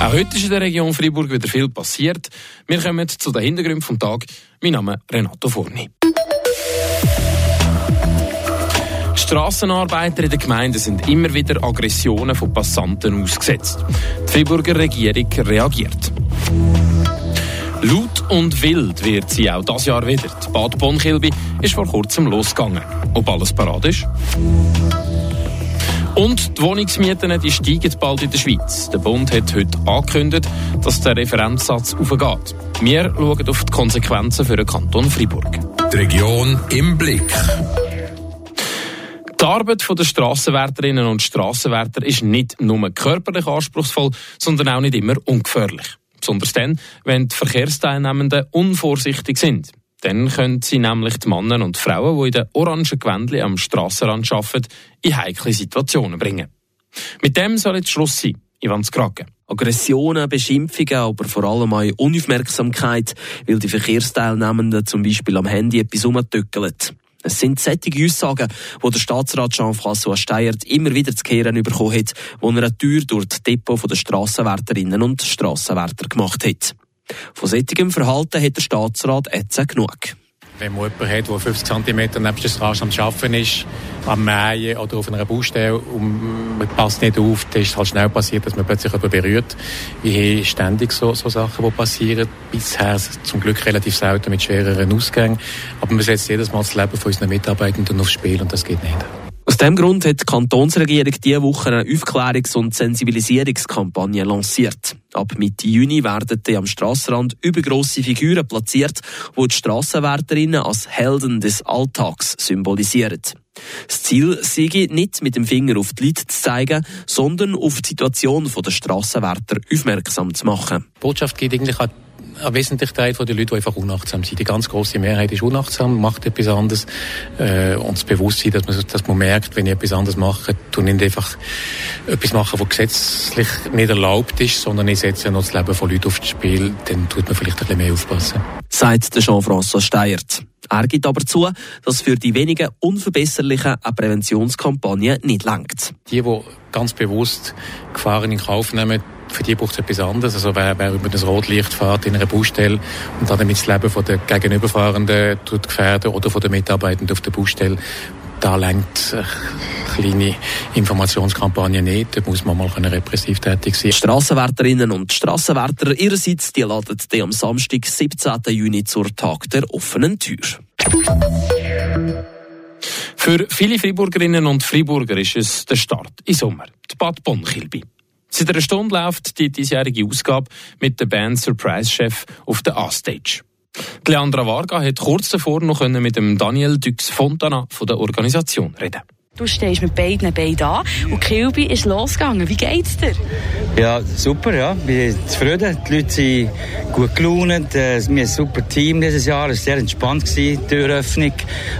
Auch heute ist in der Region Freiburg wieder viel passiert. Wir kommen zu den Hintergründen vom Tag. Mein Name ist Renato Forni. Strassenarbeiter in den Gemeinden sind immer wieder Aggressionen von Passanten ausgesetzt. Die Freiburger Regierung reagiert. Laut und wild wird sie auch das Jahr wieder. Die Bad Bonkilby ist vor kurzem losgegangen. Ob alles parat ist? Und die Wohnungsmieten die steigen bald in der Schweiz. Der Bund hat heute angekündigt, dass der Referenzsatz aufgeht. Wir schauen auf die Konsequenzen für den Kanton Freiburg. Die Region im Blick. Die Arbeit der Strassenwärterinnen und Strassenwärter ist nicht nur körperlich anspruchsvoll, sondern auch nicht immer ungefährlich. Besonders dann, wenn die Verkehrsteilnehmenden unvorsichtig sind. Dann können sie nämlich die Männer und Frauen, die in den orangen Gewändchen am Strassenrand arbeiten, in heikle Situationen bringen. Mit dem soll jetzt Schluss sein. Ivan Skrake. Aggressionen, Beschimpfungen, aber vor allem auch Unaufmerksamkeit, weil die Verkehrsteilnehmenden zum Beispiel am Handy etwas umtückeln. Es sind sättige Aussagen, die der Staatsrat Jean-François Steyert immer wieder zu kehren bekommen hat, wo er eine Tür durch das Depot der Strassenwärterinnen und Strassenwärter gemacht hat. Von solchem Verhalten hat der Staatsrat jetzt genug. Wenn man jemanden hat, der 50 cm neben der Straße am Arbeiten ist, am Mähen oder auf einer Baustelle und man passt nicht auf, dann ist es halt schnell passiert, dass man plötzlich jemanden berührt. Wir haben ständig so, so Sachen, die passieren. Bisher zum Glück relativ selten mit schwereren Ausgängen. Aber man setzt jedes Mal das Leben von unseren Mitarbeitenden aufs Spiel und das geht nicht. Diesem Grund hat die Kantonsregierung diese Woche eine Aufklärungs- und Sensibilisierungskampagne lanciert. Ab Mitte Juni werden am Strassenrand übergrosse Figuren platziert, die die Strassenwärterinnen als Helden des Alltags symbolisieren. Das Ziel sei nicht mit dem Finger auf die Leute zu zeigen, sondern auf die Situation der Strassenwärter aufmerksam zu machen. Die Botschaft geht eigentlich an ein wesentlicher Teil der Leute, die einfach unachtsam sind. Die ganz große Mehrheit ist unachtsam, macht etwas anderes. Äh, und das Bewusstsein, dass man, dass man merkt, wenn ich etwas anderes mache, tue nicht einfach etwas machen, was gesetzlich nicht erlaubt ist, sondern ich setze noch das Leben von Leuten aufs Spiel, dann tut man vielleicht ein bisschen mehr aufpassen. Sagt Jean-François Steyert. Er gibt aber zu, dass für die wenigen Unverbesserlichen eine Präventionskampagne nicht langt. Die, die ganz bewusst Gefahren in Kauf nehmen, für die braucht es etwas anderes. Also wer, wer über das Rotlicht fährt in einer Baustelle und damit das Leben von der Gegenüberfahrenden tut gefährden oder von den Mitarbeitenden auf der Baustelle, da lenkt eine kleine Informationskampagne nicht. Da muss man mal repressiv tätig sein. Die Strassenwärterinnen und Strassenwärter ihrerseits, die laden die am Samstag, 17. Juni zur Tag der offenen Tür. Für viele Freiburgerinnen und Freiburger ist es der Start im Sommer. Die Bad Bonn-Kilby. Seit einer Stunde läuft die diesjährige Ausgabe mit der Band Surprise Chef auf der A-Stage. Leandra Varga hat kurz davor noch mit dem Daniel Dux Fontana von der Organisation reden. Du stehst mit beiden Beinen da und Kilby ist losgegangen. Wie geht's dir? Ja, super, ja. Ich bin zufrieden. Die Leute sind gut gelaunt. Äh, wir haben ein super Team dieses Jahr. Es war sehr entspannt. Die Türöffnung,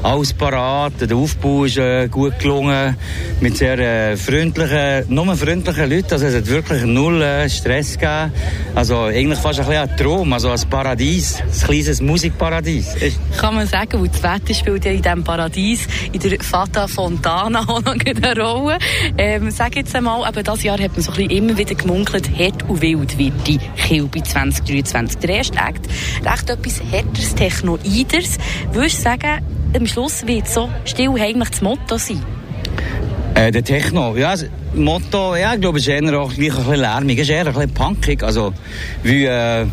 alles parat. Der Aufbau ist äh, gut gelungen. Mit sehr äh, freundlichen, nur freundlichen Leuten. Also es hat wirklich null Stress gegeben. Also eigentlich fast ein bisschen ein Traum, also ein Paradies. Ein kleines Musikparadies. Kann man sagen, wo das Wetter spielt ja in diesem Paradies, in der Fata Fontana auch noch eine Rolle. Ähm, sag jetzt einmal, aber das Jahr hat man so ein bisschen immer wieder gemunkelt, hart und wild wird die Kilby 2023. Der erste Akt, recht etwas härteres, technoideres. Würdest du sagen, am Schluss wird so still heimlich das Motto sein? Äh, der Techno, ja, das Motto, ja, ich glaube, ist eher auch ein bisschen lärmig, ist eher ein bisschen punkig, also, wie, äh,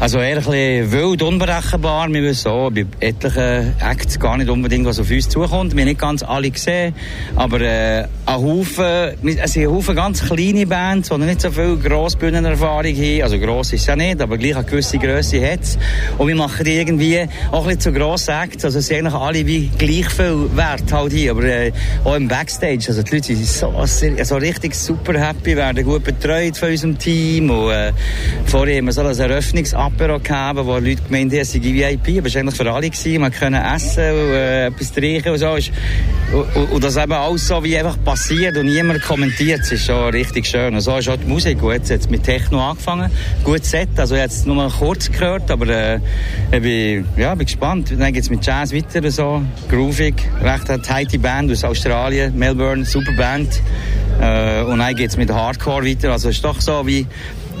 also eher ein bisschen wild, unberechenbar. Wir wissen auch bei etlichen Acts gar nicht unbedingt, was auf uns zukommt. Wir haben nicht ganz alle gesehen, aber äh, ein Haufen, es sind ein Haufen ganz kleine Bands, die nicht so viel Grossbühnenerfahrung haben. Also gross ist es ja nicht, aber gleich eine gewisse Grösse hat es. Und wir machen die irgendwie auch ein bisschen zu grossen Acts. Also es sind eigentlich alle wie gleich viel wert halt hier, aber äh, auch im Backstage. Also die Leute sind so, so richtig super happy, werden gut betreut von unserem Team und äh, vorher haben wir so ein Eröffnungs Apero gehabt, wo Leute gemeint haben, es sei VIP, aber es war eigentlich für alle. Gewesen. Man konnte essen und äh, etwas trinken und so. Und, und, und, das eben alles so wie einfach passiert und niemand kommentiert. Es ist schon richtig schön. Und so ist auch die Musik. Und jetzt, jetzt mit Techno angefangen. Gut Set. Also jetzt nur mal kurz gehört, aber äh, ich bin, ja, bin gespannt. Dann geht es mit Jazz weiter und so. Groovig. Recht eine tighte Band aus Australien. Melbourne, super Band. Äh, und dann geht es mit Hardcore weiter. Also es ist doch so wie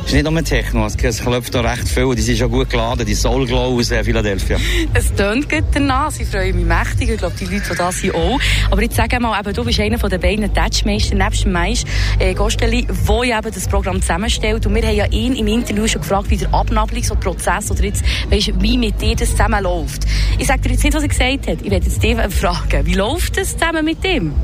ist nicht nur Techno, es klopft da recht viel. Die sind schon gut geladen, die Soul Glow aus äh, Philadelphia. Es tönt gut danach, sie freuen mich mächtig. Ich glaube, die Leute, die da sind, auch. Aber jetzt sag mal, eben, du bist einer den beiden Touchmeister nebst dem Mais äh, Gosteli, der ja eben das Programm zusammenstellt. Und wir haben ja ihn im Interview schon gefragt, wie der Abnabelungsprozess oder jetzt, weißt, wie mit dir das zusammenläuft. Ich sage dir jetzt nicht, was er gesagt hat. Ich werde jetzt dich fragen, wie läuft das zusammen mit ihm?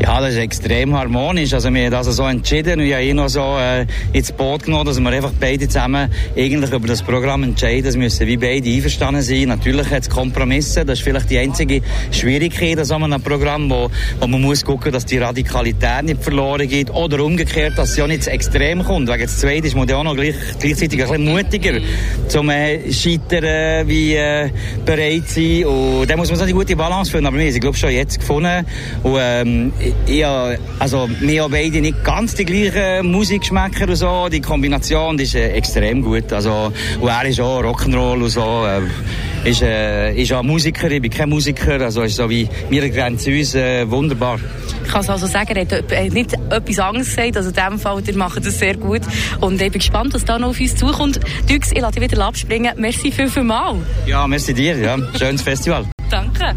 Ja, das ist extrem harmonisch. Also wir haben das so entschieden und ich habe ihn noch so äh, ins Boot genommen, dass wir einfach beide zusammen eigentlich über das Programm entscheiden. Das müssen wie beide einverstanden sein. Natürlich hat es Kompromisse. Das ist vielleicht die einzige Schwierigkeit an so einem Programm, wo, wo man muss gucken, dass die Radikalität nicht verloren geht oder umgekehrt, dass es ja nicht zu extrem kommt. Wegen des Zweiten ist man auch noch gleich, gleichzeitig ein bisschen mutiger zum äh, Scheitern wie äh, bereit sein. Und da muss man so eine gute Balance finden. Aber wir haben sie, glaube ich, schon jetzt gefunden. Und, ähm, ja, also wir haben beide nicht ganz die gleichen Musikgeschmäcker und so. Die Kombination die ist äh, extrem gut. Also, und er ist auch Rock'n'Roll und so. Äh, ist, äh, ist auch Musiker, ich bin kein Musiker. Also ist so wie wir ergänzen uns äh, wunderbar. Ich kann es also sagen, er hat nicht etwas anderes gesagt. Also in diesem Fall, ihr macht das sehr gut. Und ich bin gespannt, was da noch auf uns zukommt. Dux, ich lasse dich wieder abspringen. Merci viel, viel mal. Ja, merci dir. Ja. Schönes Festival. Danke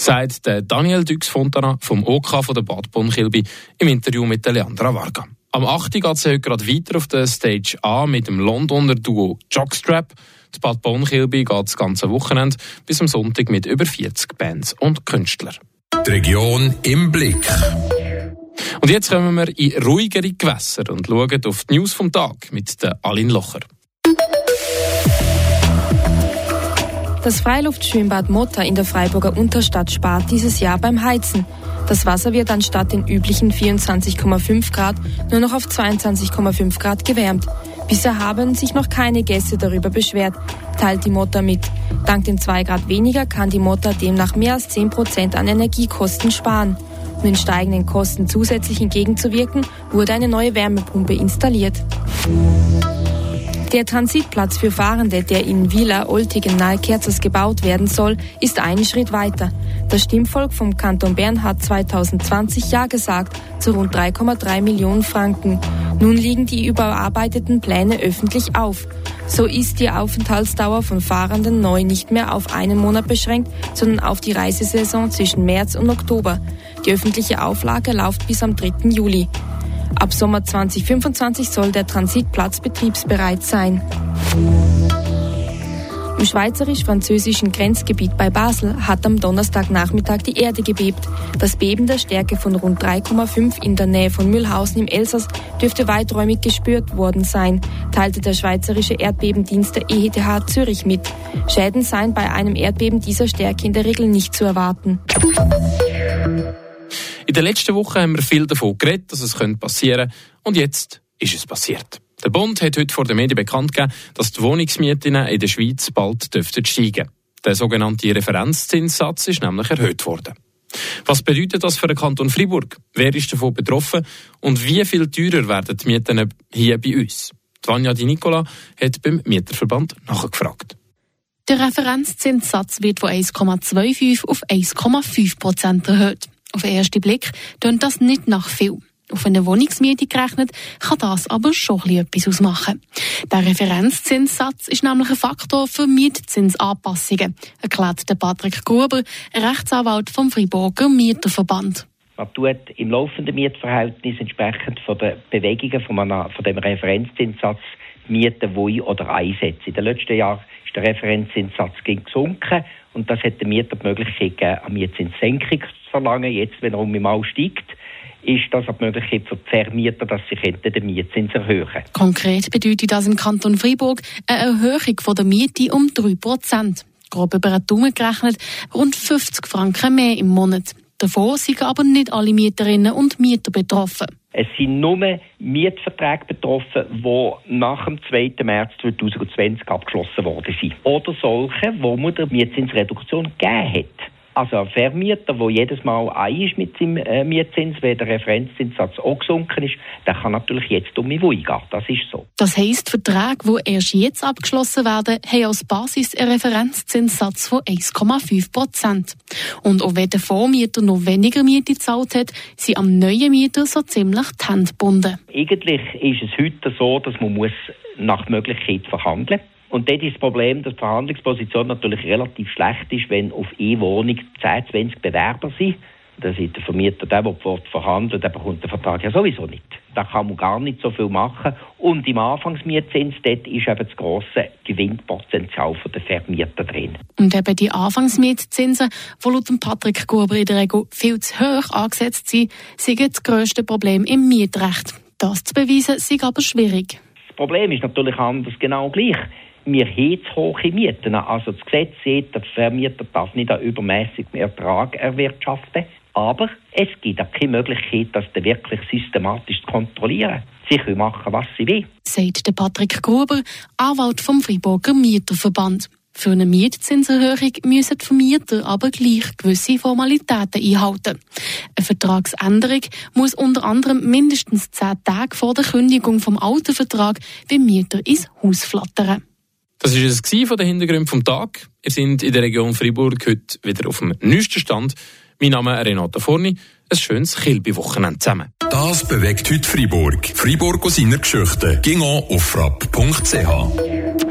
sagt der Daniel Dux Fontana vom OK von der Bad Bonkilby im Interview mit der Leandra Varga. Am 8. geht es heute gerade weiter auf der Stage A mit dem Londoner Duo Jockstrap. Das Bad Bonkilby geht das ganze Wochenende bis am Sonntag mit über 40 Bands und Künstlern. Die Region im Blick. Und jetzt kommen wir in ruhigere Gewässer und schauen auf die News vom Tag mit der Aline Locher. Das Freiluftschwimmbad Motta in der Freiburger Unterstadt spart dieses Jahr beim Heizen. Das Wasser wird anstatt den üblichen 24,5 Grad nur noch auf 22,5 Grad gewärmt. Bisher haben sich noch keine Gäste darüber beschwert, teilt die Motta mit. Dank den 2 Grad weniger kann die Motta demnach mehr als 10 Prozent an Energiekosten sparen. Um den steigenden Kosten zusätzlich entgegenzuwirken, wurde eine neue Wärmepumpe installiert. Der Transitplatz für Fahrende, der in Villa Oltigen nahe Kerzers gebaut werden soll, ist einen Schritt weiter. Das Stimmvolk vom Kanton Bern hat 2020 Ja gesagt zu rund 3,3 Millionen Franken. Nun liegen die überarbeiteten Pläne öffentlich auf. So ist die Aufenthaltsdauer von Fahrenden neu nicht mehr auf einen Monat beschränkt, sondern auf die Reisesaison zwischen März und Oktober. Die öffentliche Auflage läuft bis am 3. Juli. Ab Sommer 2025 soll der Transitplatz betriebsbereit sein. Im schweizerisch-französischen Grenzgebiet bei Basel hat am Donnerstagnachmittag die Erde gebebt. Das Beben der Stärke von rund 3,5 in der Nähe von Mühlhausen im Elsass dürfte weiträumig gespürt worden sein, teilte der Schweizerische Erdbebendienst der ETH Zürich mit. Schäden seien bei einem Erdbeben dieser Stärke in der Regel nicht zu erwarten. In der letzten Woche haben wir viel davon geredet, dass es passieren könnte. Und jetzt ist es passiert. Der Bund hat heute vor den Medien bekannt gegeben, dass die Wohnungsmieten in der Schweiz bald dürften steigen. Der sogenannte Referenzzinssatz ist nämlich erhöht worden. Was bedeutet das für den Kanton Fribourg? Wer ist davon betroffen? Und wie viel teurer werden die Mieten hier bei uns? Vanja Di Nicola hat beim Mieterverband nachgefragt. Der Referenzzinssatz wird von 1,25 auf 1,5 Prozent erhöht. Auf den ersten Blick tönt das nicht nach viel. Auf eine Wohnungsmiete gerechnet kann das aber schon etwas ausmachen. Der Referenzzinssatz ist nämlich ein Faktor für Mietzinsanpassungen, erklärt der Patrick Gruber, Rechtsanwalt vom Friburger Mieterverband. Man tut im laufenden Mietverhältnis entsprechend von den Bewegungen von, einem, von dem Referenzzinssatz Mieten wo oder einsetzen. In den letzten Jahren ist der Referenzzinssatz gesunken und das hat den Mieter die Möglichkeit gegeben, eine Mietzinssenkung zu verlangen. Jetzt, wenn er um einmal steigt, ist das eine Möglichkeit für die Vermieter, dass sie den Mietzins erhöhen Konkret bedeutet das im Kanton Freiburg eine Erhöhung der Miete um 3 Prozent. Grob über einen Daumen gerechnet rund 50 Franken mehr im Monat. Davon sind aber nicht alle Mieterinnen und Mieter betroffen. Es sind nur Mietverträge betroffen, die nach dem 2. März 2020 abgeschlossen worden sind. Oder solche, wo man der Mietzinsreduktion gegeben hat. Also ein Vermieter, der jedes Mal ein ist mit seinem äh, Mietzins, wenn der Referenzzinssatz auch gesunken ist, der kann natürlich jetzt um mich gehen. Das ist so. Das heisst, Verträge, die erst jetzt abgeschlossen werden, haben als Basis einen Referenzzinssatz von 1,5 Prozent. Und auch wenn der Vormieter noch weniger Miete gezahlt hat, sind am neuen Mieter so ziemlich die Hände gebunden. Eigentlich ist es heute so, dass man muss nach Möglichkeit verhandeln muss. Und dort ist das Problem, dass die Verhandlungsposition natürlich relativ schlecht ist, wenn auf eine Wohnung 10, 20 Bewerber sind. Dann ist der Vermieter, der, der verhandelt, der bekommt den Vertrag ja sowieso nicht. Da kann man gar nicht so viel machen. Und im Anfangsmietzins, dort ist eben das grosse Gewinnpotenzial der Vermieter drin. Und eben die Anfangsmietzinsen, die laut Patrick Gruber in der Regel viel zu hoch angesetzt sind, sind das grösste Problem im Mietrecht. Das zu beweisen, ist aber schwierig. Das Problem ist natürlich anders genau gleich wir haben zu hohe Mieten. Also das Gesetz sieht, der Vermieter darf nicht einen übermäßigen Ertrag erwirtschaften. Aber es gibt auch keine Möglichkeit, das wirklich systematisch zu kontrollieren. Sie können machen, was sie wollen. Sagt der Patrick Gruber, Anwalt vom Freiburger Mieterverband. Für eine Mietzinserhöhung müssen die Vermieter aber gleich gewisse Formalitäten einhalten. Eine Vertragsänderung muss unter anderem mindestens zehn Tage vor der Kündigung vom alten Vertrag beim Mieter ins Haus flattern. Das war es von den Hintergründen vom Tag. Wir sind in der Region Freiburg heute wieder auf dem neuesten Stand. Mein Name ist Renato Forni. Ein schönes Kilby-Wochenende zusammen. Das bewegt heute Freiburg. Freiburg aus seiner Geschichte. Ging auf frapp.ch.